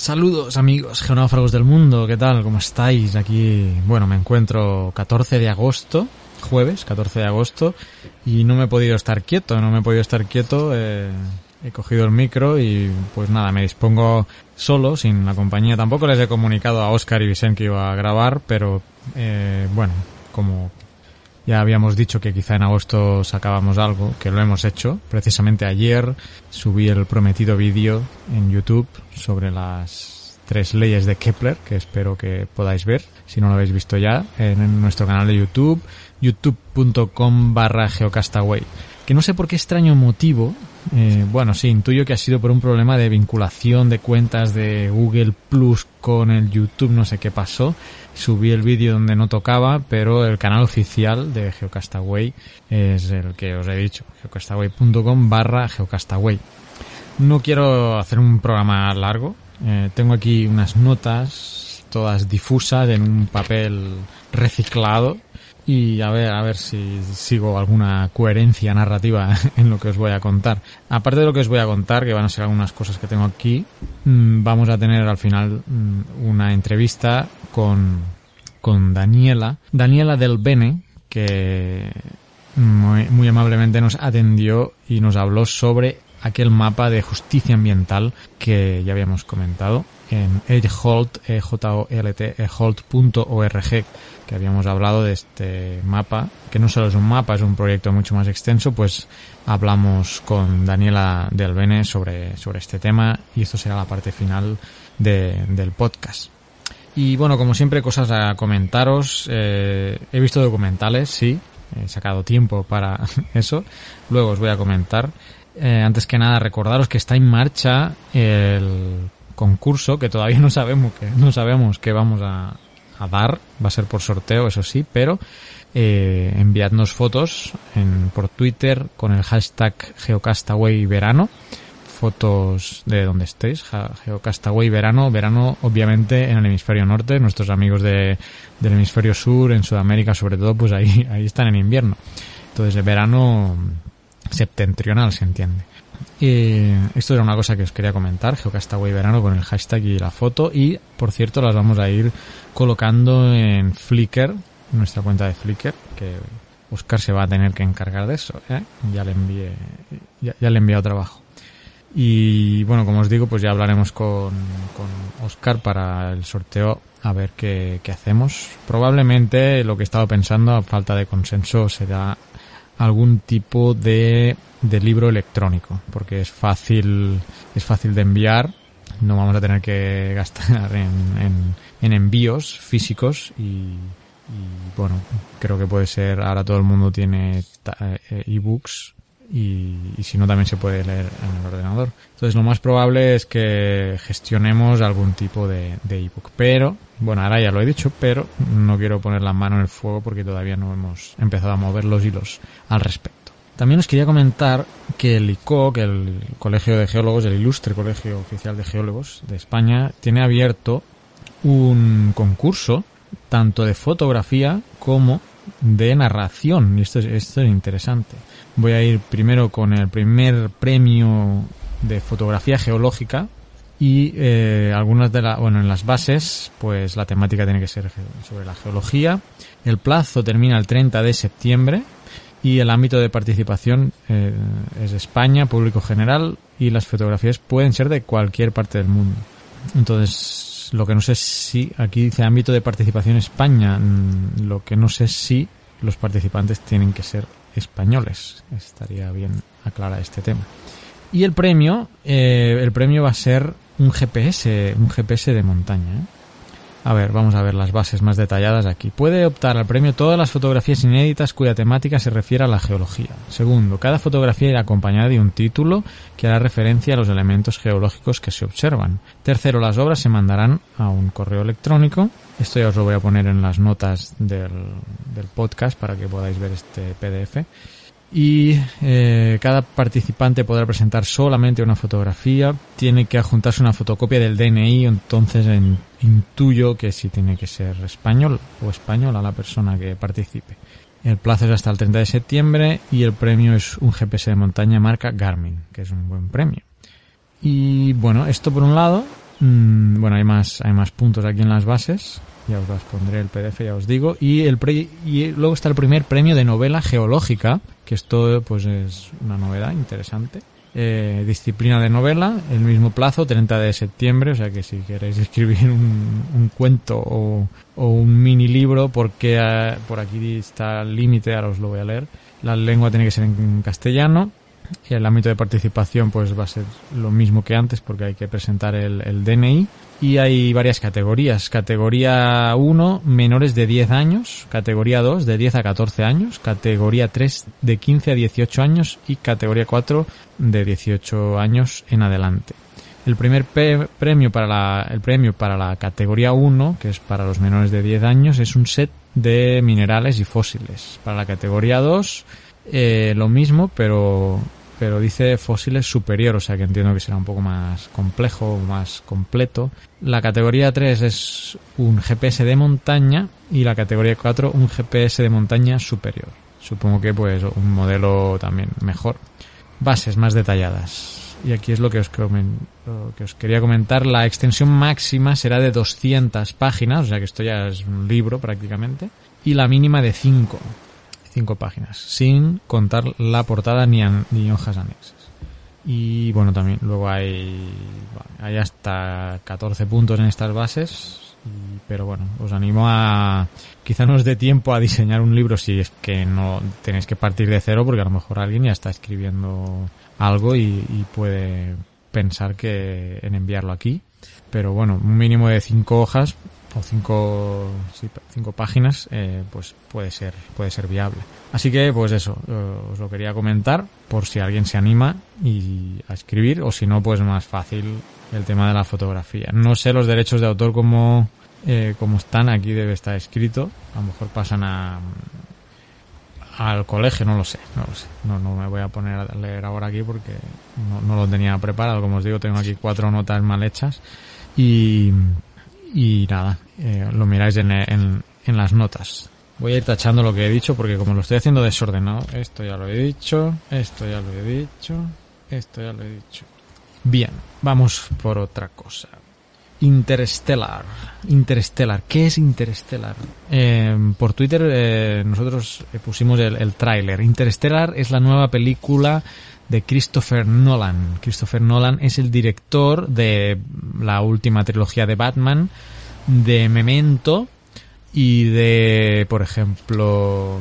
Saludos amigos geonáufragos del mundo, ¿qué tal? ¿Cómo estáis? Aquí, bueno, me encuentro 14 de agosto, jueves 14 de agosto, y no me he podido estar quieto, no me he podido estar quieto, eh, he cogido el micro y pues nada, me dispongo solo, sin la compañía. Tampoco les he comunicado a Oscar y Vicente que iba a grabar, pero eh, bueno, como ya habíamos dicho que quizá en agosto sacábamos algo, que lo hemos hecho. Precisamente ayer subí el prometido vídeo en YouTube sobre las tres leyes de Kepler, que espero que podáis ver, si no lo habéis visto ya, en nuestro canal de YouTube, youtube.com barra geocastaway. Que no sé por qué extraño motivo, eh, bueno, sí, intuyo que ha sido por un problema de vinculación de cuentas de Google Plus con el YouTube, no sé qué pasó. Subí el vídeo donde no tocaba, pero el canal oficial de Geocastaway es el que os he dicho, geocastaway.com barra geocastaway. No quiero hacer un programa largo, eh, tengo aquí unas notas todas difusas en un papel reciclado y a ver, a ver si sigo alguna coherencia narrativa en lo que os voy a contar. Aparte de lo que os voy a contar, que van a ser algunas cosas que tengo aquí, mm, vamos a tener al final mm, una entrevista con, con Daniela, Daniela del Bene, que muy, muy amablemente nos atendió y nos habló sobre aquel mapa de justicia ambiental que ya habíamos comentado en e t e que habíamos hablado de este mapa, que no solo es un mapa, es un proyecto mucho más extenso, pues hablamos con Daniela del Bene sobre, sobre este tema y esto será la parte final de, del podcast. Y bueno, como siempre, cosas a comentaros. Eh, he visto documentales, sí, he sacado tiempo para eso. Luego os voy a comentar. Eh, antes que nada, recordaros que está en marcha el concurso que todavía no sabemos que no sabemos que vamos a, a dar. Va a ser por sorteo, eso sí, pero eh, enviadnos fotos en, por Twitter con el hashtag Geocastaway Verano fotos de donde estéis, Geocastaway verano, verano obviamente en el hemisferio norte, nuestros amigos de, del hemisferio sur, en Sudamérica sobre todo, pues ahí, ahí están en invierno. Entonces el verano septentrional se entiende. Y esto era una cosa que os quería comentar, Geocastaway verano con el hashtag y la foto y por cierto las vamos a ir colocando en Flickr, nuestra cuenta de Flickr, que Oscar se va a tener que encargar de eso, ¿eh? ya le envié, ya, le he enviado trabajo. Y bueno, como os digo, pues ya hablaremos con, con Oscar para el sorteo a ver qué, qué hacemos. Probablemente lo que he estado pensando a falta de consenso será algún tipo de, de libro electrónico, porque es fácil, es fácil de enviar, no vamos a tener que gastar en, en, en envíos físicos y, y, bueno, creo que puede ser, ahora todo el mundo tiene eh, ebooks y, si no también se puede leer en el ordenador. Entonces lo más probable es que gestionemos algún tipo de, de ebook. Pero, bueno, ahora ya lo he dicho, pero no quiero poner la mano en el fuego porque todavía no hemos empezado a mover los hilos al respecto. También os quería comentar que el ICOC, el Colegio de Geólogos, el ilustre Colegio Oficial de Geólogos de España, tiene abierto un concurso tanto de fotografía como de narración. Y esto es, esto es interesante. Voy a ir primero con el primer premio de fotografía geológica y eh, algunas de las, bueno, en las bases, pues la temática tiene que ser sobre la geología. El plazo termina el 30 de septiembre y el ámbito de participación eh, es España, público general y las fotografías pueden ser de cualquier parte del mundo. Entonces, lo que no sé si aquí dice ámbito de participación España, mm, lo que no sé si los participantes tienen que ser españoles. Estaría bien aclarar este tema. Y el premio, eh, el premio va a ser un GPS, un GPS de montaña. ¿eh? A ver, vamos a ver las bases más detalladas aquí. Puede optar al premio todas las fotografías inéditas cuya temática se refiere a la geología. Segundo, cada fotografía irá acompañada de un título que hará referencia a los elementos geológicos que se observan. Tercero, las obras se mandarán a un correo electrónico. Esto ya os lo voy a poner en las notas del, del podcast para que podáis ver este PDF y eh, cada participante podrá presentar solamente una fotografía, tiene que adjuntarse una fotocopia del DNI, entonces intuyo que sí tiene que ser español o española la persona que participe. El plazo es hasta el 30 de septiembre y el premio es un GPS de montaña marca Garmin, que es un buen premio. Y bueno, esto por un lado, mm, bueno, hay más, hay más puntos aquí en las bases ya os pondré el PDF, ya os digo. Y, el y luego está el primer premio de novela geológica, que esto pues es una novedad interesante. Eh, disciplina de novela, el mismo plazo, 30 de septiembre, o sea que si queréis escribir un, cuento o, un mini libro, porque eh, por aquí está el límite, ahora os lo voy a leer. La lengua tiene que ser en castellano el ámbito de participación pues va a ser lo mismo que antes porque hay que presentar el, el DNI y hay varias categorías. Categoría 1, menores de 10 años. Categoría 2, de 10 a 14 años. Categoría 3, de 15 a 18 años. Y categoría 4, de 18 años en adelante. El primer premio para la, el premio para la categoría 1, que es para los menores de 10 años, es un set de minerales y fósiles. Para la categoría 2, eh, lo mismo, pero pero dice fósiles superior, o sea que entiendo que será un poco más complejo, más completo. La categoría 3 es un GPS de montaña y la categoría 4 un GPS de montaña superior. Supongo que pues un modelo también mejor. Bases más detalladas. Y aquí es lo que os, lo que os quería comentar. La extensión máxima será de 200 páginas, o sea que esto ya es un libro prácticamente. Y la mínima de 5 cinco páginas, sin contar la portada ni, ni hojas anexas. Y bueno, también luego hay, hay hasta 14 puntos en estas bases, pero bueno, os animo a quizá no os dé tiempo a diseñar un libro si es que no tenéis que partir de cero, porque a lo mejor alguien ya está escribiendo algo y, y puede pensar que en enviarlo aquí. Pero bueno, un mínimo de cinco hojas o cinco, cinco páginas, eh, pues puede ser, puede ser viable. Así que, pues eso, eh, os lo quería comentar por si alguien se anima y a escribir, o si no, pues más fácil el tema de la fotografía. No sé los derechos de autor como, eh, como están, aquí debe estar escrito. A lo mejor pasan a, al colegio, no lo sé, no lo sé. No, no me voy a poner a leer ahora aquí porque no, no lo tenía preparado. Como os digo, tengo aquí cuatro notas mal hechas. Y, y nada, eh, lo miráis en, en, en, las notas. Voy a ir tachando lo que he dicho porque como lo estoy haciendo desordenado, esto ya lo he dicho, esto ya lo he dicho, esto ya lo he dicho. Bien, vamos por otra cosa. Interstellar. Interstellar. ¿Qué es Interstellar? Eh, por Twitter eh, nosotros pusimos el, el tráiler. Interstellar es la nueva película de Christopher Nolan. Christopher Nolan es el director de la última trilogía de Batman, de Memento y de, por ejemplo,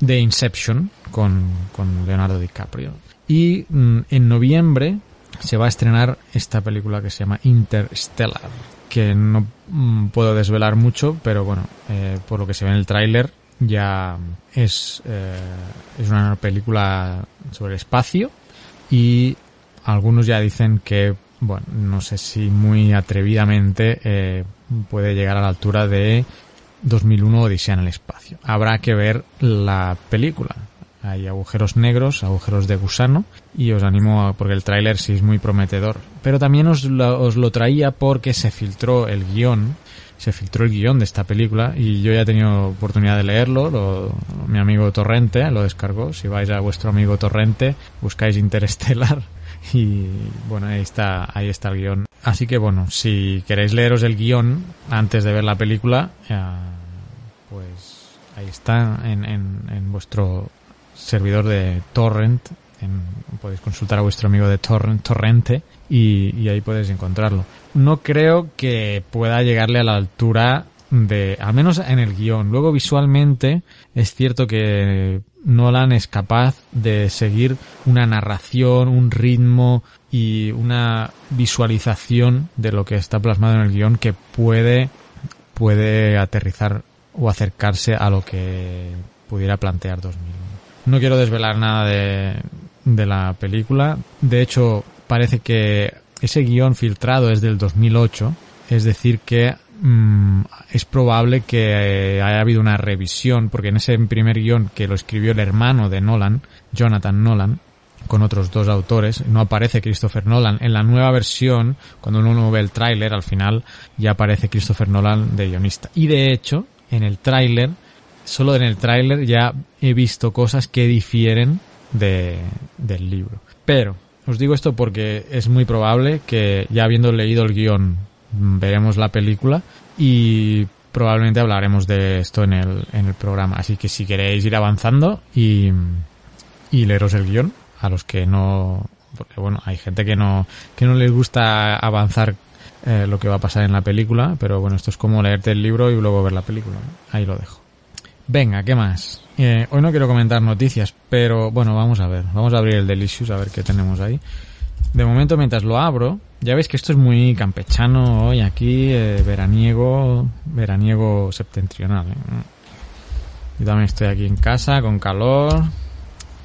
de Inception con, con Leonardo DiCaprio. Y mm, en noviembre se va a estrenar esta película que se llama Interstellar, que no mm, puedo desvelar mucho, pero bueno, eh, por lo que se ve en el tráiler ya es, eh, es una película sobre espacio y algunos ya dicen que, bueno, no sé si muy atrevidamente eh, puede llegar a la altura de 2001 Odisea en el espacio. Habrá que ver la película. Hay agujeros negros, agujeros de gusano y os animo a, porque el tráiler sí es muy prometedor. Pero también os os lo traía porque se filtró el guion se filtró el guion de esta película y yo ya he tenido oportunidad de leerlo. mi amigo Torrente lo descargó. Si vais a vuestro amigo Torrente, buscáis Interstellar y bueno, ahí está, ahí está el guion. Así que bueno, si queréis leeros el guion antes de ver la película, pues ahí está en, en, vuestro servidor de torrent. podéis consultar a vuestro amigo de torrent, torrente y, y ahí podéis encontrarlo. No creo que pueda llegarle a la altura de, al menos en el guion. Luego visualmente es cierto que Nolan es capaz de seguir una narración, un ritmo y una visualización de lo que está plasmado en el guion que puede, puede aterrizar o acercarse a lo que pudiera plantear 2001. No quiero desvelar nada de, de la película. De hecho, parece que ese guion filtrado es del 2008. Es decir, que Mm, es probable que haya habido una revisión, porque en ese primer guion que lo escribió el hermano de Nolan, Jonathan Nolan, con otros dos autores, no aparece Christopher Nolan. En la nueva versión, cuando uno ve el tráiler, al final ya aparece Christopher Nolan de guionista. Y de hecho, en el tráiler, solo en el tráiler ya he visto cosas que difieren de, del libro. Pero, os digo esto porque es muy probable que ya habiendo leído el guion veremos la película y probablemente hablaremos de esto en el, en el programa. Así que si queréis ir avanzando y, y leeros el guion, a los que no, porque bueno, hay gente que no, que no les gusta avanzar eh, lo que va a pasar en la película, pero bueno, esto es como leerte el libro y luego ver la película. Ahí lo dejo. Venga, ¿qué más? Eh, hoy no quiero comentar noticias, pero bueno, vamos a ver. Vamos a abrir el Delicious a ver qué tenemos ahí. De momento, mientras lo abro, ya veis que esto es muy campechano hoy aquí, eh, veraniego, veraniego septentrional. ¿eh? Yo también estoy aquí en casa con calor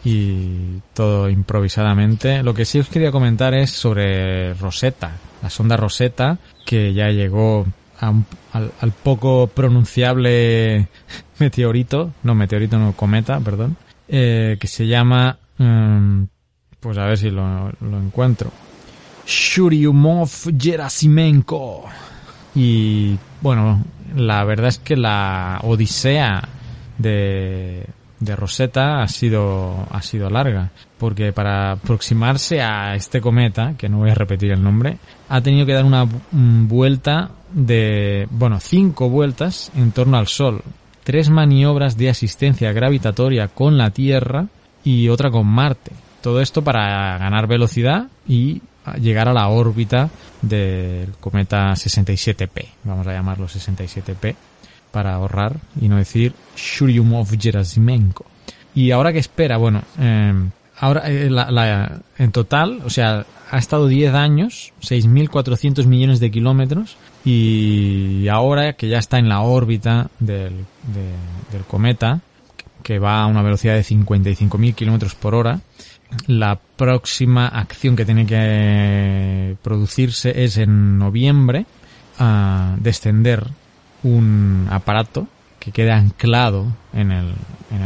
y todo improvisadamente. Lo que sí os quería comentar es sobre Rosetta, la sonda Rosetta que ya llegó al, poco pronunciable meteorito, no meteorito, no cometa, perdón, eh, que se llama mm, pues a ver si lo, encuentro. Shuryumov Gerasimenko. Y bueno, la verdad es que la odisea de, de Rosetta ha sido, ha sido larga. Porque para aproximarse a este cometa, que no voy a repetir el nombre, ha tenido que dar una vuelta de, bueno, cinco vueltas en torno al Sol. Tres maniobras de asistencia gravitatoria con la Tierra y otra con Marte. Todo esto para ganar velocidad y llegar a la órbita del cometa 67P, vamos a llamarlo 67P, para ahorrar y no decir Churyumov-Gerasimenko. Y ahora que espera, bueno, em, ahora eh, en total, o sea, ha estado 10 años, 6.400 millones de kilómetros y ahora que ya está en la órbita del, del cometa, que va a una velocidad de 55.000 kilómetros por hora, la próxima acción que tiene que producirse es en noviembre a descender un aparato que quede anclado en el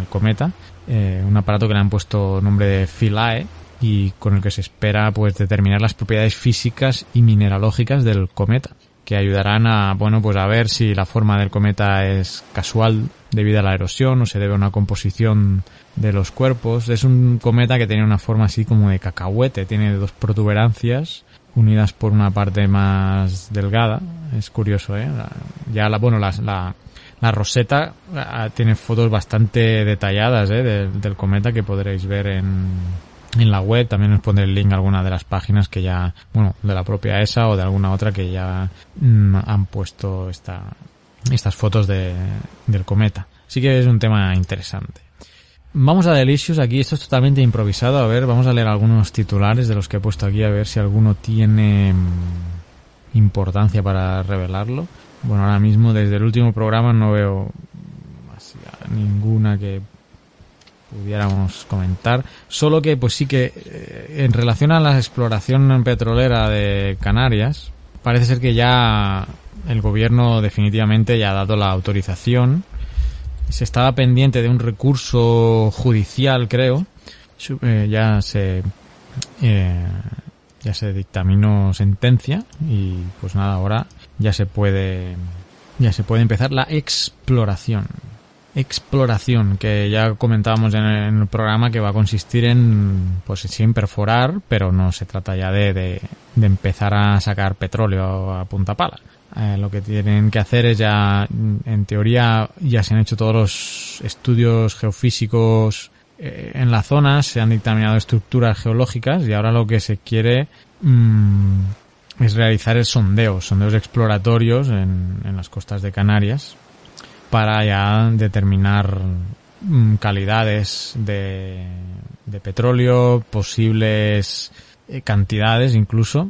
cometa, eh, un aparato que le han puesto nombre de Philae y con el que se espera pues determinar las propiedades físicas y mineralógicas del cometa que ayudarán a, bueno, pues a ver si la forma del cometa es casual debido a la erosión o se debe a una composición de los cuerpos. Es un cometa que tiene una forma así como de cacahuete, tiene dos protuberancias unidas por una parte más delgada. Es curioso, ¿eh? Ya la, bueno, la, la, la roseta ah, tiene fotos bastante detalladas ¿eh? del, del cometa que podréis ver en, en la web. También os pondré el link a alguna de las páginas que ya, bueno, de la propia ESA o de alguna otra que ya mm, han puesto esta, estas fotos de, del cometa. Así que es un tema interesante. Vamos a Delicious, aquí esto es totalmente improvisado, a ver, vamos a leer algunos titulares de los que he puesto aquí, a ver si alguno tiene mm, importancia para revelarlo. Bueno, ahora mismo desde el último programa no veo ninguna que pudiéramos comentar. Solo que, pues sí que, eh, en relación a la exploración petrolera de Canarias, parece ser que ya el gobierno definitivamente ya ha dado la autorización. Se estaba pendiente de un recurso judicial, creo. Eh, ya se eh, ya se dictaminó sentencia y pues nada ahora ya se puede ya se puede empezar la exploración. Exploración que ya comentábamos en el, programa que va a consistir en pues sin perforar pero no se trata ya de, de, empezar a sacar petróleo a punta pala. Eh, lo que tienen que hacer es ya en teoría ya se han hecho todos los estudios geofísicos eh, en la zona se han dictaminado estructuras geológicas y ahora lo que se quiere mm, es realizar el sondeo sondeos exploratorios en, en las costas de Canarias para ya determinar mm, calidades de, de petróleo, posibles eh, cantidades incluso.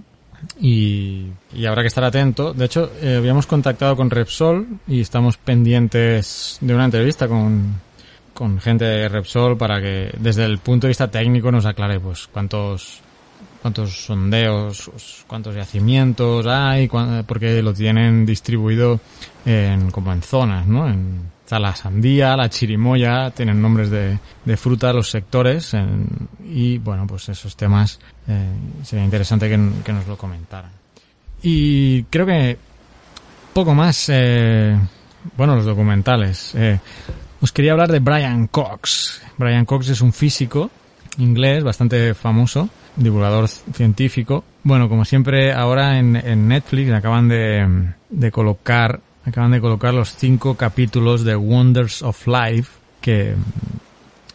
Y, y, habrá que estar atento. De hecho, eh, habíamos contactado con Repsol y estamos pendientes de una entrevista con, con gente de Repsol para que desde el punto de vista técnico nos aclare pues cuántos cuántos sondeos, cuántos yacimientos hay, porque lo tienen distribuido en, como en zonas, ¿no? En, está la sandía, la chirimoya, tienen nombres de, de fruta los sectores y bueno, pues esos temas eh, sería interesante que, que, nos lo comentaran. Y creo que poco más, eh, bueno, los documentales. Eh, os quería hablar de Brian Cox. Brian Cox es un físico inglés bastante famoso divulgador científico. Bueno, como siempre, ahora en, en Netflix acaban de, de, colocar, acaban de colocar los cinco capítulos de Wonders of Life, que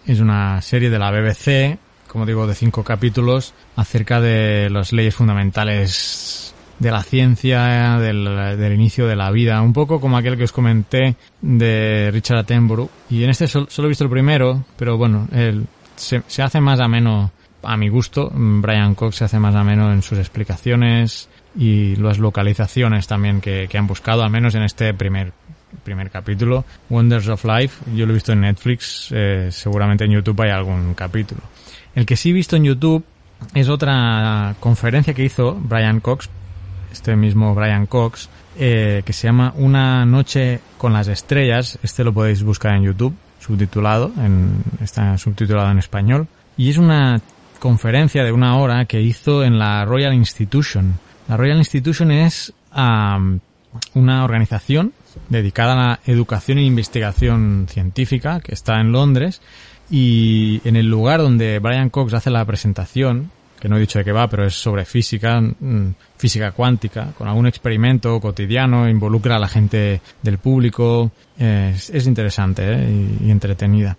es una serie de la BBC, como digo, de cinco capítulos acerca de las leyes fundamentales de la ciencia, del, del, inicio de la vida, un poco como aquel que os comenté de Richard Attenborough. Y en este solo, he visto el primero, pero bueno, el, se, hace más ameno a mi gusto, Brian Cox se hace más ameno en sus explicaciones y las localizaciones también que, han buscado, al menos en este primer primer capítulo. Wonders of Life, yo lo he visto en Netflix, eh, seguramente en YouTube hay algún capítulo. El que sí he visto en YouTube es otra conferencia que hizo Brian Cox, este mismo Brian Cox, eh, que se llama Una noche con las estrellas. Este lo podéis buscar en YouTube, subtitulado, en, está subtitulado en español. Y es una conferencia de una hora que hizo en la Royal Institution. La Royal Institution es una organización dedicada a la educación e investigación científica que está en Londres y en el lugar donde Brian Cox hace la presentación, que no he dicho de qué va, pero es sobre física, mm, física cuántica, con algún experimento cotidiano, involucra a la gente del público, es, interesante ¿eh? y, entretenida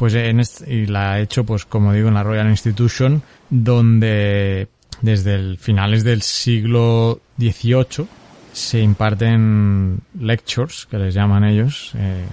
pues en y la ha hecho pues como digo en la Royal Institution donde desde el finales del siglo XVIII se imparten lectures que les llaman ellos eh,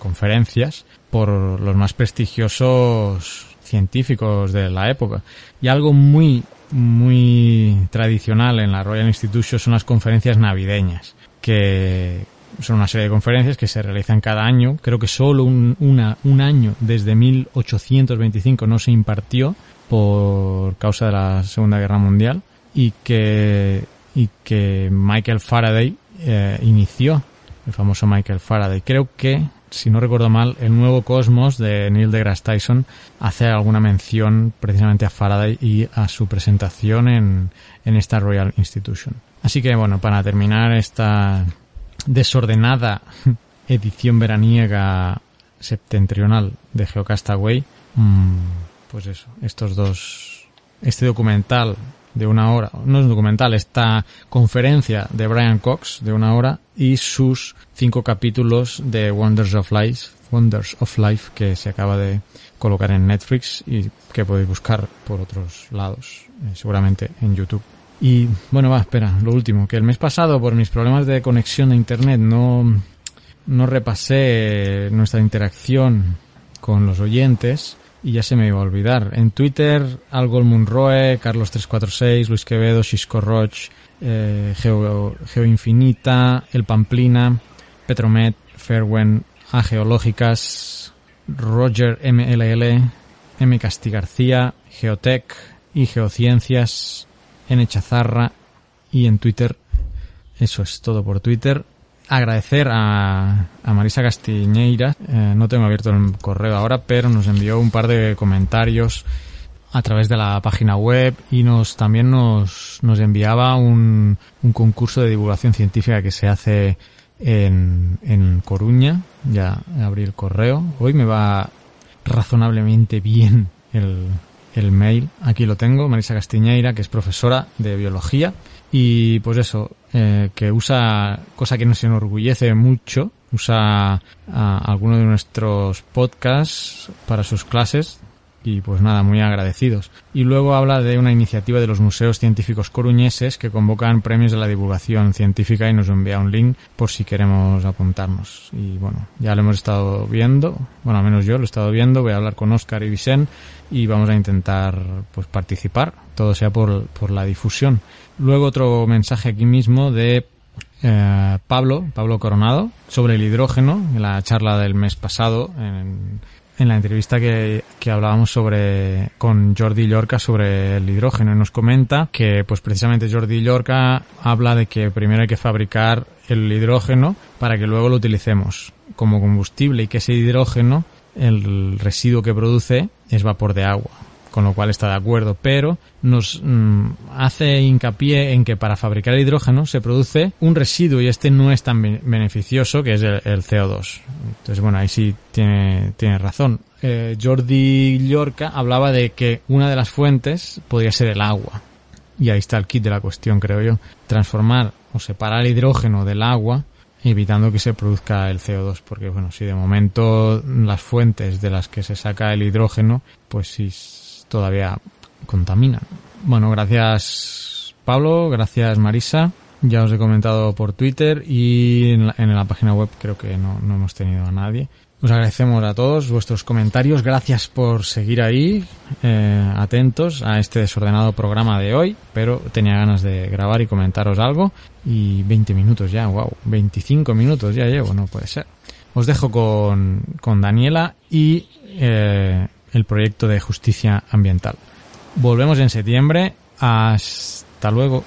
conferencias por los más prestigiosos científicos de la época. Y algo muy muy tradicional en la Royal Institution son las conferencias navideñas que son una serie de conferencias que se realizan cada año. Creo que solo un, una, un año desde 1825 no se impartió por causa de la Segunda Guerra Mundial y que, y que Michael Faraday eh, inició, el famoso Michael Faraday. Creo que, si no recuerdo mal, el nuevo Cosmos de Neil deGrasse Tyson hace alguna mención precisamente a Faraday y a su presentación en, en esta Royal Institution. Así que bueno, para terminar esta desordenada edición veraniega septentrional de Geocastaway, mm, pues eso, estos dos, este documental de una hora, no es un documental, esta conferencia de Brian Cox de una hora y sus cinco capítulos de Wonders of Life, Wonders of Life que se acaba de colocar en Netflix y que podéis buscar por otros lados, eh, seguramente en YouTube. Y bueno, va, espera, lo último, que el mes pasado por mis problemas de conexión de internet no, no repasé nuestra interacción con los oyentes y ya se me iba a olvidar. En Twitter, Algol Munroe, Carlos346, Luis Quevedo, Xisco Roch, eh, Geo, Infinita, El Pamplina, Petromet, Fairwen, A Geológicas, Roger MLL, M. Castigarcía, Geotech y Geociencias, en Chazarra y en Twitter. Eso es todo por Twitter. Agradecer a, a Marisa Castiñeira, eh, no tengo abierto el correo ahora, pero nos envió un par de comentarios a través de la página web y nos también nos, nos enviaba un, un concurso de divulgación científica que se hace en, en Coruña, Ya abrí el correo. Hoy me va razonablemente bien el, el mail. Aquí lo tengo, Marisa Castiñeira, que es profesora de biología. Y pues eso, eh, que usa, cosa que nos enorgullece mucho, usa a alguno de nuestros podcasts para sus clases y pues nada, muy agradecidos. Y luego habla de una iniciativa de los museos científicos coruñeses que convocan premios de la divulgación científica y nos envía un link por si queremos apuntarnos. Y bueno, ya lo hemos estado viendo, bueno, al menos yo lo he estado viendo, voy a hablar con Oscar y Vicente y vamos a intentar pues participar, todo sea por, por la difusión. Luego otro mensaje aquí mismo de eh, Pablo, Pablo Coronado, sobre el hidrógeno, en la charla del mes pasado, en, en la entrevista que, que, hablábamos sobre con Jordi Llorca sobre el hidrógeno. Nos comenta que pues precisamente Jordi Llorca habla de que primero hay que fabricar el hidrógeno para que luego lo utilicemos como combustible y que ese hidrógeno el residuo que produce es vapor de agua con lo cual está de acuerdo, pero nos mm, hace hincapié en que para fabricar hidrógeno se produce un residuo y este no es tan beneficioso que es el, el CO2. Entonces, bueno, ahí sí tiene, tiene razón. Eh, Jordi Llorca hablaba de que una de las fuentes podría ser el agua. Y ahí está el kit de la cuestión, creo yo. Transformar o separar el hidrógeno del agua evitando que se produzca el CO2, porque bueno, si de momento las fuentes de las que se saca el hidrógeno, pues sí todavía contaminan. Bueno, gracias Pablo, gracias Marisa. Ya os he comentado por Twitter y en la, página web creo que no, hemos tenido a nadie. Os agradecemos a todos vuestros comentarios. Gracias por seguir ahí, eh, atentos a este desordenado programa de hoy. Pero tenía ganas de grabar y comentaros algo. Y 20 minutos ya, wow, 25 minutos ya llevo, no puede ser. Os dejo con, con Daniela y eh, el proyecto de justicia ambiental. Volvemos en septiembre. Hasta luego.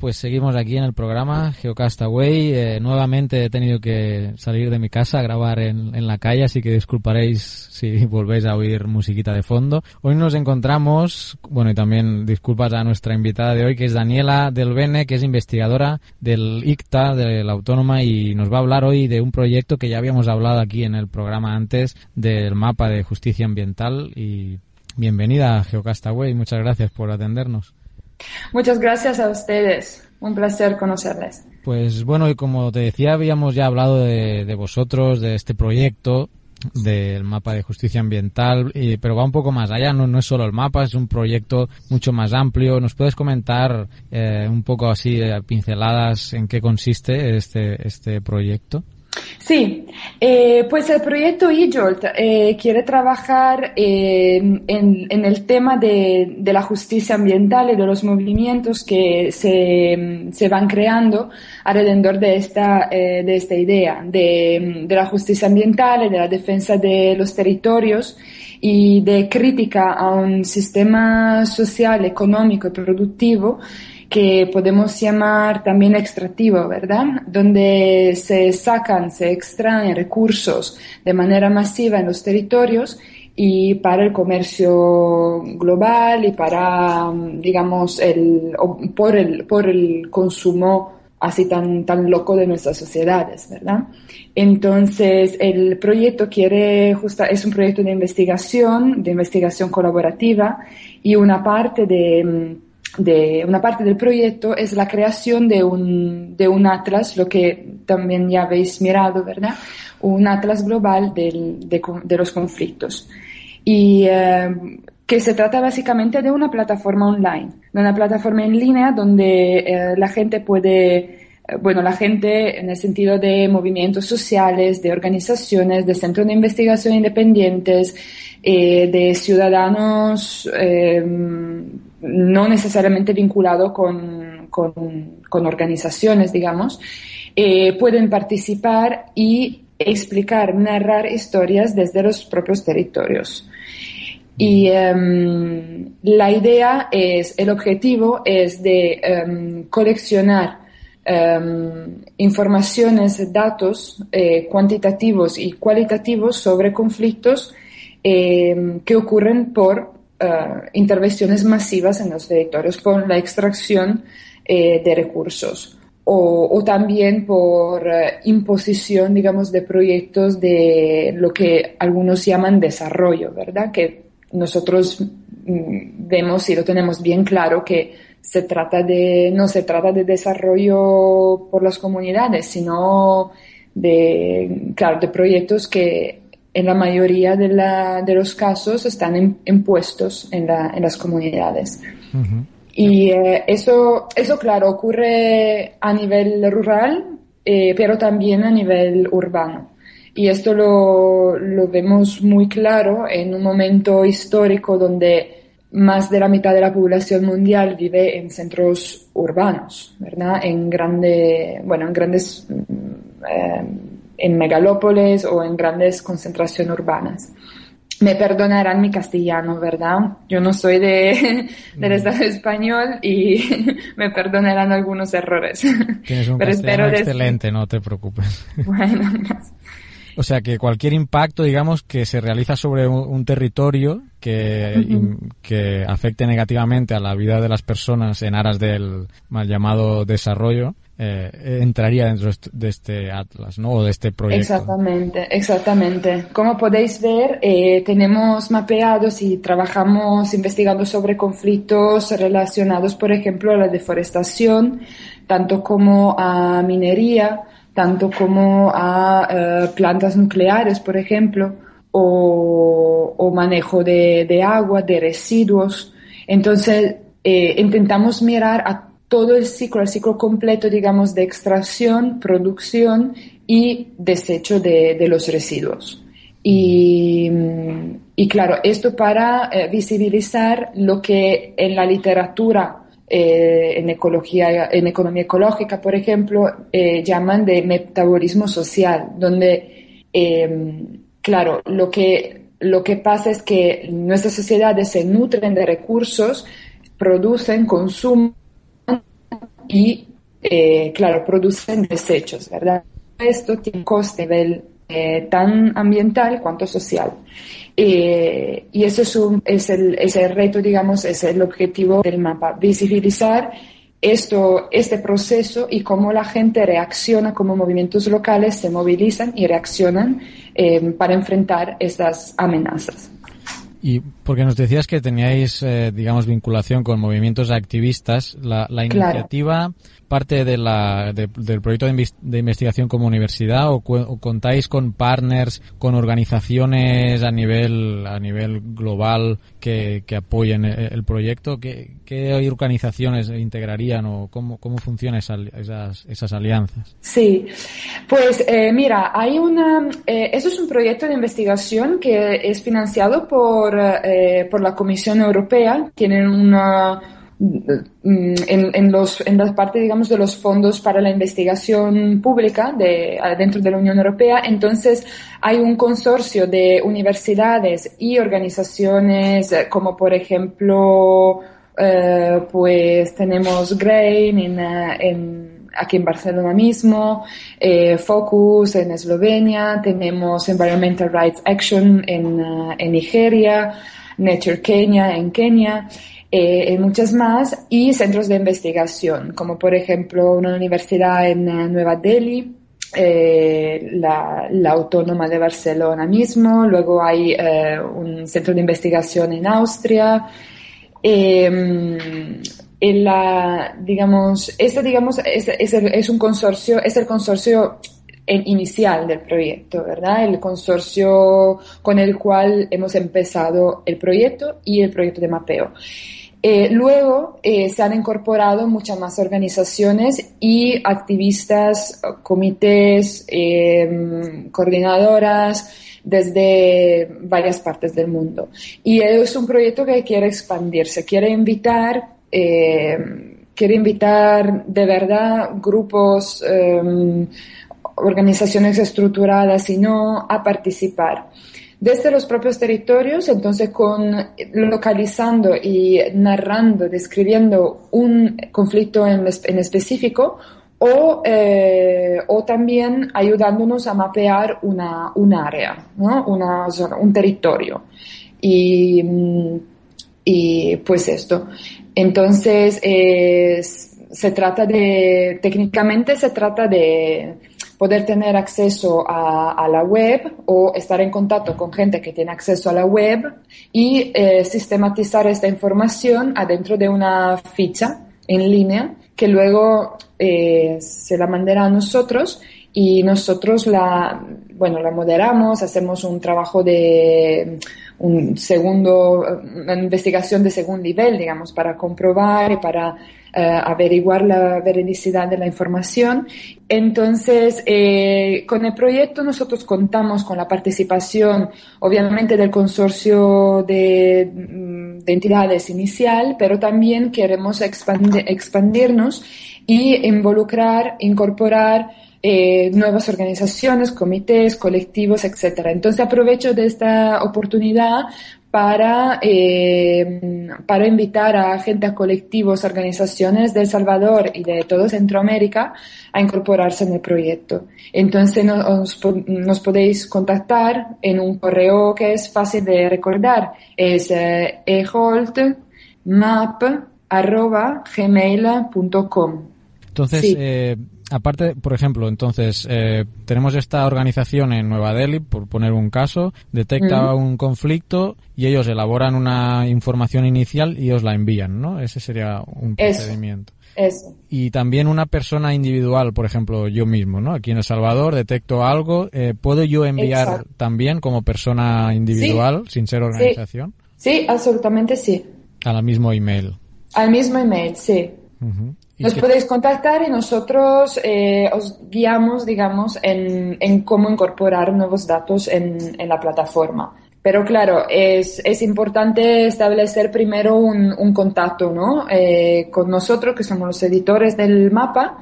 Pues seguimos aquí en el programa Geocastaway. Eh, nuevamente he tenido que salir de mi casa a grabar en, en, la calle, así que disculparéis si volvéis a oír musiquita de fondo. Hoy nos encontramos, bueno, y también disculpas a nuestra invitada de hoy, que es Daniela Del Bene, que es investigadora del ICTA, de la Autónoma, y nos va a hablar hoy de un proyecto que ya habíamos hablado aquí en el programa antes, del mapa de justicia ambiental. Y bienvenida a Geocastaway, muchas gracias por atendernos. Muchas gracias a ustedes. Un placer conocerles. Pues bueno, y como te decía, habíamos ya hablado de, vosotros, de este proyecto, del mapa de justicia ambiental, pero va un poco más allá, no, no es solo el mapa, es un proyecto mucho más amplio. ¿Nos puedes comentar eh, un poco así, pinceladas, en qué consiste este, este proyecto? Sí, eh, pues el proyecto eJolt eh, quiere trabajar eh, en, el tema de, la justicia ambiental y de los movimientos que se, van creando alrededor de esta, de esta idea de, de la justicia ambiental y de la defensa de los territorios y de crítica a un sistema social, económico y productivo que podemos llamar también extractivo, ¿verdad? Donde se sacan, se extraen recursos de manera masiva en los territorios y para el comercio global y para, digamos, el, por, el, por el consumo así tan, tan loco de nuestras sociedades, ¿verdad? Entonces, el proyecto quiere, justa, es un proyecto de investigación, de investigación colaborativa y una parte de de una parte del proyecto es la creación de un, de un atlas, lo que también ya habéis mirado, ¿verdad? Un atlas global del, de, de, los conflictos. Y eh, que se trata básicamente de una plataforma online, de una plataforma en línea donde eh, la gente puede bueno, la gente en el sentido de movimientos sociales, de organizaciones, de centros de investigación independientes, eh, de ciudadanos eh, no necesariamente vinculados con, con, organizaciones, digamos, eh, pueden participar y explicar, narrar historias desde los propios territorios. Y em, la idea es, el objetivo es de em, coleccionar em, informaciones, datos cuantitativos y cualitativos sobre conflictos que ocurren por uh, intervenciones masivas en los territorios, por la extracción eh, de recursos. O, también por uh, imposición, digamos, de proyectos de lo que algunos llaman desarrollo, ¿verdad? Que nosotros mm, vemos y lo tenemos bien claro que se trata de, no se trata de desarrollo por las comunidades, sino de, claro, de proyectos que en la mayoría de, la, de los casos están impuestos en, la, en, las comunidades. Y eh, eso, eso, claro, ocurre a nivel rural, eh, pero también a nivel urbano. Y esto lo, lo, vemos muy claro en un momento histórico donde más de la mitad de la población mundial vive en centros urbanos, ¿verdad? En grande, bueno, en grandes mm, eh, en megalópolis o en grandes concentraciones urbanas. Me perdonarán mi castellano, ¿verdad? Yo no soy de, del mm. Estado español y me perdonarán algunos errores. Tienes un castellano excelente, no te preocupes. Bueno, o sea que cualquier impacto, digamos, que se realiza sobre un, territorio que, que afecte negativamente a la vida de las personas en aras del mal llamado desarrollo, eh, entraría dentro de este atlas, ¿no? O de este proyecto. Exactamente, exactamente. Como podéis ver, eh, tenemos mapeados y trabajamos investigando sobre conflictos relacionados, por ejemplo, a la deforestación, tanto como a minería, tanto como a eh, plantas nucleares, por ejemplo, o, manejo de, de, agua, de residuos. Entonces, intentamos mirar a todo el ciclo, el ciclo completo, digamos, de extracción, producción y desecho de, los residuos. Y, claro, esto para eh, visibilizar lo que en la literatura, eh, en ecología, en economía ecológica, por ejemplo, eh, llaman de metabolismo social, donde, em, claro, lo que, lo que pasa es que nuestras sociedades se nutren de recursos, producen, consumen, y, eh, claro, producen desechos, ¿verdad? Esto tiene coste eh, tan ambiental cuanto social. Eh, y eso es, un, es, el, es el reto, digamos, es el objetivo del mapa, visibilizar esto, este proceso y cómo la gente reacciona, cómo movimientos locales se movilizan y reaccionan para enfrentar estas amenazas. Y porque nos decías que teníais, eh, digamos, vinculación con movimientos activistas, la, la iniciativa parte de la, del proyecto de, investigación como universidad o, contáis con partners, con organizaciones a nivel, a nivel global que, que apoyen el, proyecto? ¿Qué, ¿Qué, organizaciones integrarían o cómo, cómo funcionan esas, esas, alianzas? Sí, pues eh, mira, hay una, eh, eso es un proyecto de investigación que es financiado por, eh, por la Comisión Europea. Tienen una Mm, en, en, los, en la parte, digamos, de los fondos para la investigación pública de, dentro de la Unión Europea. Entonces, hay un consorcio de universidades y organizaciones eh, como, por ejemplo, eh, pues tenemos Grain en, aquí en Barcelona mismo, Focus en Eslovenia, tenemos Environmental Rights Action en, en Nigeria, Nature Kenya en Kenia eh, muchas más, y centros de investigación, como por ejemplo una universidad en eh, Nueva Delhi, eh, la, Autónoma de Barcelona mismo, luego hay eh, un centro de investigación en Austria. Em, en la, digamos, este digamos, es, es, es, un consorcio, es el consorcio inicial del proyecto, ¿verdad? El consorcio con el cual hemos empezado el proyecto y el proyecto de mapeo. Eh, luego eh, se han incorporado muchas más organizaciones y activistas, comités, em, coordinadoras desde varias partes del mundo. Y es un proyecto que quiere expandirse, quiere invitar, em, quiere invitar de verdad grupos, em, organizaciones estructuradas y no a participar desde los propios territorios, entonces con localizando y narrando, describiendo un conflicto en, específico o, eh, o, también ayudándonos a mapear una, un área, ¿no? una zona, un territorio. Y, y pues esto. Entonces, se trata de, técnicamente se trata de poder tener acceso a, la web o estar en contacto con gente que tiene acceso a la web y eh, sistematizar esta información adentro de una ficha en línea que luego eh, se la mandará a nosotros y nosotros la, bueno, la moderamos, hacemos un trabajo de un segundo, una investigación de segundo nivel, digamos, para comprobar y para eh, averiguar la veridicidad de la información. Entonces, eh, con el proyecto nosotros contamos con la participación, obviamente, del consorcio de, mm, de entidades inicial, pero también queremos expandirnos y involucrar, incorporar eh, nuevas organizaciones, comités, colectivos, etcétera. Entonces aprovecho de esta oportunidad para, eh, para invitar a gente, a colectivos, organizaciones de El Salvador y de todo Centroamérica a incorporarse en el proyecto. Entonces nos, nos podéis contactar en un correo que es fácil de recordar, es eh, eholtmap.gmail.com. Entonces, eh, aparte, por ejemplo, entonces, eh, tenemos esta organización en Nueva Delhi, por poner un caso, detecta un conflicto y ellos elaboran una información inicial y os la envían, ¿no? Ese sería un procedimiento. Eso. Y también una persona individual, por ejemplo, yo mismo, ¿no? Aquí en El Salvador detecto algo, eh, ¿puedo yo enviar también como persona individual, sin ser organización? Sí. absolutamente sí. Al mismo email. Al mismo email, sí. Nos podéis contactar y nosotros eh, os guiamos, digamos, en, en, cómo incorporar nuevos datos en, en la plataforma. Pero claro, es, es importante establecer primero un, un contacto ¿no? Eh, con nosotros, que somos los editores del mapa,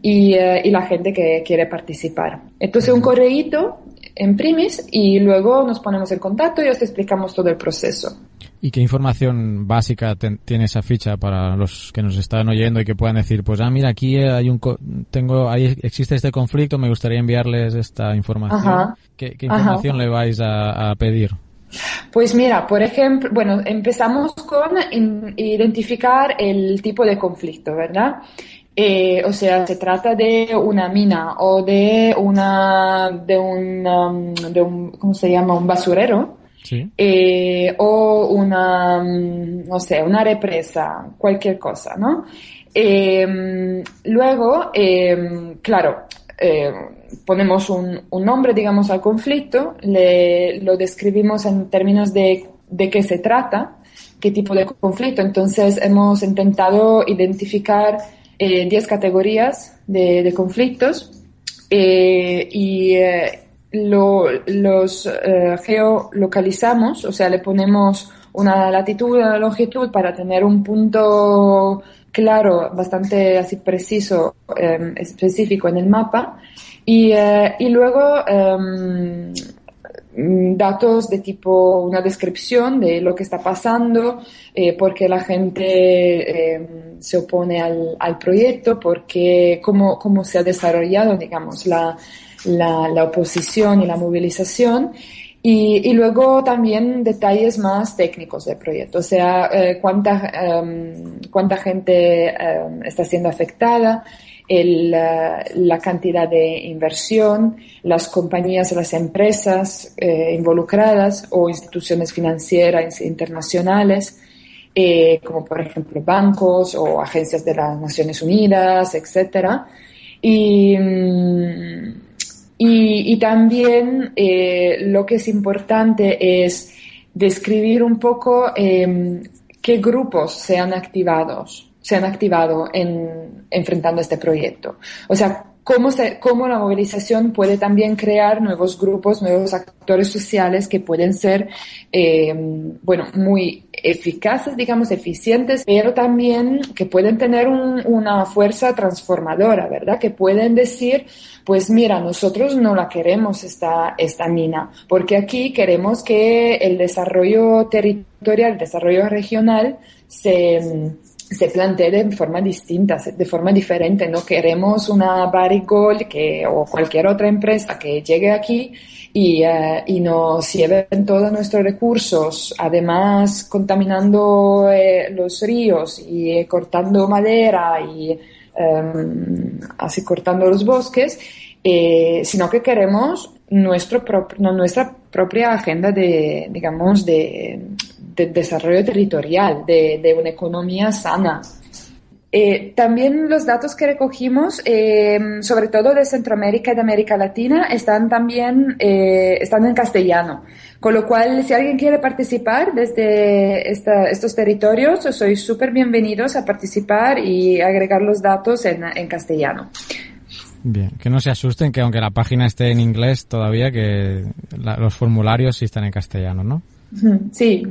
y, eh, y, la gente que quiere participar. Entonces, un correíto en primis y luego nos ponemos en contacto y os explicamos todo el proceso. ¿Y qué información básica tiene esa ficha para los que nos están oyendo y que puedan decir, pues ah, mira, aquí hay un tengo ahí existe este conflicto, me gustaría enviarles esta información. ¿Qué, información le vais a, pedir? Pues mira, por ejemplo, bueno, empezamos con identificar el tipo de conflicto, ¿verdad? Eh, o sea, se trata de una mina o de una, de un, um, de un ¿cómo se llama? Un basurero eh, o una, mm, no sé, una represa, cualquier cosa, ¿no? Em, luego, em, claro, eh, ponemos un, nombre, digamos, al conflicto, le, lo describimos en términos de, de qué se trata, qué tipo de conflicto. Entonces, hemos intentado identificar 10 eh, categorías de, de conflictos y lo, los eh, geolocalizamos, o sea, le ponemos una latitud una longitud para tener un punto claro, bastante así preciso, em, específico en el mapa. Y, eh, y luego em, datos de tipo una descripción de lo que está pasando, eh, por qué la gente em, se opone al, al proyecto, porque cómo, cómo se ha desarrollado, digamos, la, la, la oposición y la movilización. Y, y, luego también detalles más técnicos del proyecto, o sea, eh, cuánta, em, cuánta gente em, está siendo afectada, el, la cantidad de inversión, las compañías, las empresas eh, involucradas o instituciones financieras internacionales, eh, como por ejemplo bancos o agencias de las Naciones Unidas, etcétera. Y, mm, y, también eh, lo que es importante es describir un poco em, qué grupos se han activados, se han activado en enfrentando este proyecto. O sea, cómo, se, cómo la movilización puede también crear nuevos grupos, nuevos actores sociales que pueden ser, eh, bueno, muy eficaces, digamos, eficientes, pero también que pueden tener una fuerza transformadora, ¿verdad? Que pueden decir, pues mira, nosotros no la queremos esta, esta mina, porque aquí queremos que el desarrollo territorial, el desarrollo regional se se plantee de forma distinta, de forma diferente. No queremos una Barry Gold que, o cualquier otra empresa que llegue aquí y, uh, y nos lleven todos nuestros recursos, además contaminando eh, los ríos y eh, cortando madera y um, así cortando los bosques, eh, sino que queremos nuestro nuestra propia agenda de, digamos, de, de desarrollo territorial, de, de una economía sana. Eh, también los datos que recogimos, eh, sobre todo de Centroamérica y de América Latina, están también eh, están en castellano. Con lo cual, si alguien quiere participar desde estos territorios, sois súper bienvenidos a participar y agregar los datos en, en castellano. Bien, que no se asusten que aunque la página esté en inglés todavía, que la, los formularios sí están en castellano, ¿no? Sí.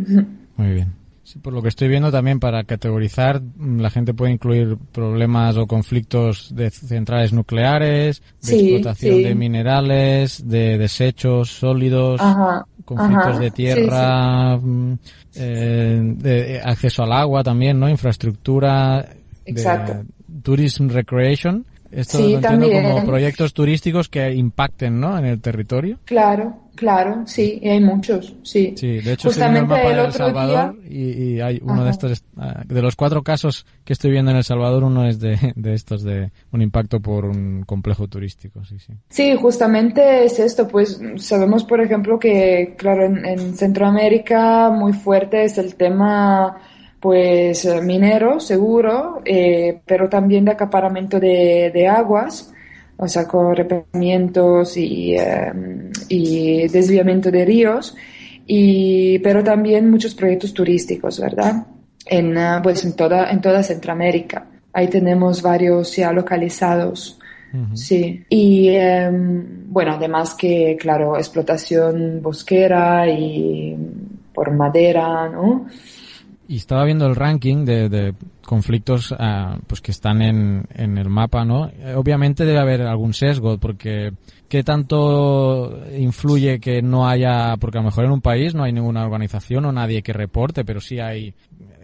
Muy bien. Sí, por lo que estoy viendo también para categorizar, mm, la gente puede incluir problemas o conflictos de centrales nucleares, de Sí, explotación sí. de minerales, de desechos sólidos, Ajá, conflictos ajá, de sí, tierra, mm, eh, de acceso al agua también, ¿no? Infraestructura, de Exacto. tourism recreation. Esto Sí, lo entiendo como también. proyectos turísticos que impacten, ¿no? En el territorio. Claro, claro, sí, y hay muchos, sí. Sí, de hecho estoy viendo el Justamente mapa el de El Salvador día, y, y hay uno de estos, ah, de los cuatro casos que estoy viendo en El Salvador, uno es de, de estos de un impacto por un complejo turístico, sí, sí. Sí, justamente es esto, pues sabemos, por ejemplo, que, claro, en, en Centroamérica muy fuerte es el tema, pues, eh, minero, seguro, eh, pero también de acaparamiento de, de aguas, o sea, con arrepentimientos y, eh, y desviamiento de ríos, y, pero también muchos proyectos turísticos, ¿verdad? En, ah, pues, en toda, en toda Centroamérica. Ahí tenemos varios ya localizados. Sí, y em, bueno, además que, claro, explotación bosquera y por madera, ¿no? Y estaba viendo el ranking de, de conflictos ah, pues que están en, en el mapa, ¿no? Eh, Obviamente debe haber algún sesgo, porque ¿qué tanto influye que no haya, porque a lo mejor en un país no hay ninguna organización o nadie que reporte, pero sí hay,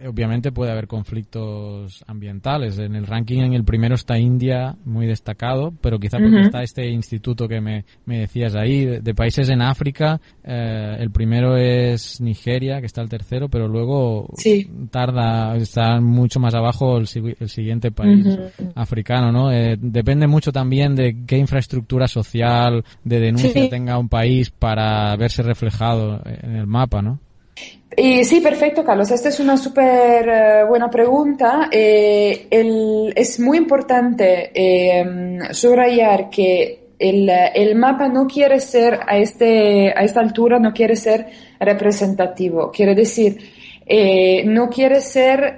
obviamente puede haber conflictos ambientales. En el ranking en el primero está India, muy destacado, pero quizá porque está este instituto que me, me decías ahí, de, de países en África, eh, el primero es Nigeria, que está el tercero, pero luego Sí. tarda, está mucho más abajo el, el siguiente país africano, ¿no? Eh, depende mucho también de qué infraestructura social, de denuncia Sí. tenga un país para verse reflejado en el mapa, ¿no? Y sí, perfecto, Carlos. Esta es una súper eh, buena pregunta. Eh, es muy importante eh, subrayar que el, el mapa no quiere ser a, este, a esta altura, no quiere ser representativo. Quiere decir, eh, no quiere ser,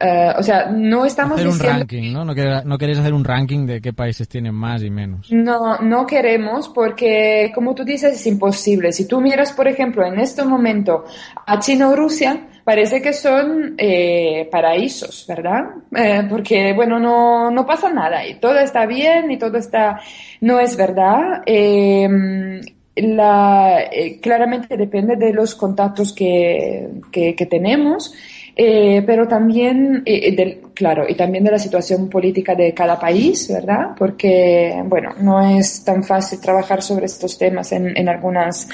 eh, o sea, no estamos hacer un diciendo ranking, ¿no? No, quer- no queréis hacer un ranking de qué países tienen más y menos. No, no queremos porque, como tú dices, es imposible. Si tú miras, por ejemplo, en este momento a China o Rusia, parece que son eh, paraísos, ¿verdad? Eh, porque, bueno, no, no pasa nada y todo está bien y todo está... No es verdad. Eh, la, eh, claramente depende de los contactos que, que, que tenemos. Eh, pero también, eh, del- claro, y también de la situación política de cada país, ¿verdad? Porque, bueno, no es tan fácil trabajar sobre estos temas en, en algunas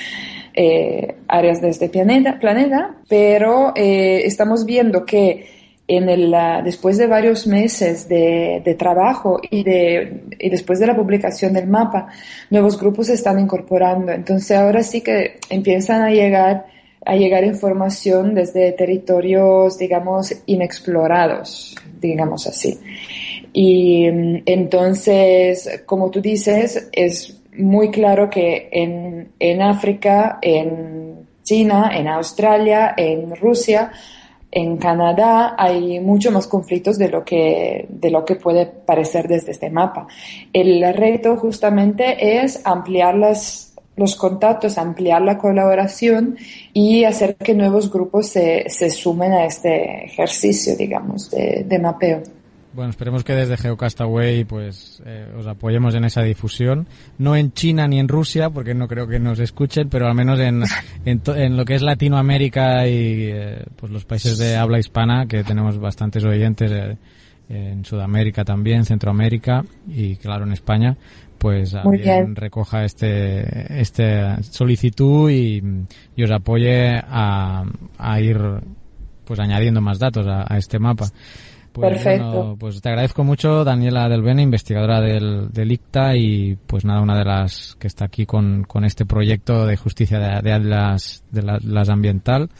eh, áreas de este planeta, planeta pero eh, estamos viendo que en el, después de varios meses de, de trabajo y, de, y después de la publicación del mapa, nuevos grupos se están incorporando. Entonces ahora sí que empiezan a llegar a llegar información desde territorios, digamos, inexplorados, digamos así. Y mm, entonces, como tú dices, es muy claro que en, en África, en China, en Australia, en Rusia, en Canadá hay mucho más conflictos de lo que, de lo que puede parecer desde este mapa. El reto justamente es ampliar las, los contactos, ampliar la colaboración y hacer que nuevos grupos se, se sumen a este ejercicio, digamos, de, de mapeo. Bueno, esperemos que desde Geocastaway pues eh, os apoyemos en esa difusión. No en China ni en Rusia, porque no creo que nos escuchen, pero al menos en, en, lo que es Latinoamérica y eh, pues los países de habla hispana, que tenemos bastantes oyentes eh, en Sudamérica también, Centroamérica y claro en España, pues alguien recoja este, este solicitud y, y os apoye a, a, ir pues añadiendo más datos a, a este mapa. Pues, Perfecto. pues te agradezco mucho, Daniela Delbene, investigadora del, del, ICTA y pues nada, una de las que está aquí con, con este proyecto de justicia de, de las, de las ambiental.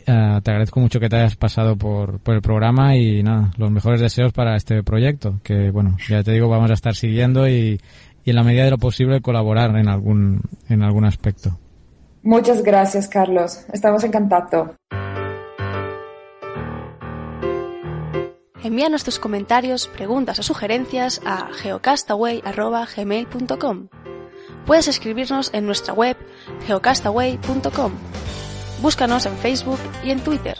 Uh, te agradezco mucho que te hayas pasado por, por el programa y nada, los mejores deseos para este proyecto, que bueno, ya te digo, vamos a estar siguiendo y, y en la medida de lo posible colaborar en algún, en algún aspecto. Muchas gracias, Carlos. Estamos en contacto. Envíanos tus comentarios, preguntas o sugerencias a geocastaway.gmail.com. Puedes escribirnos en nuestra web geocastaway.com. Búscanos en Facebook y en Twitter.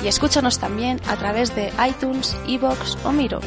Y escúchanos también a través de iTunes, Evox o Miro.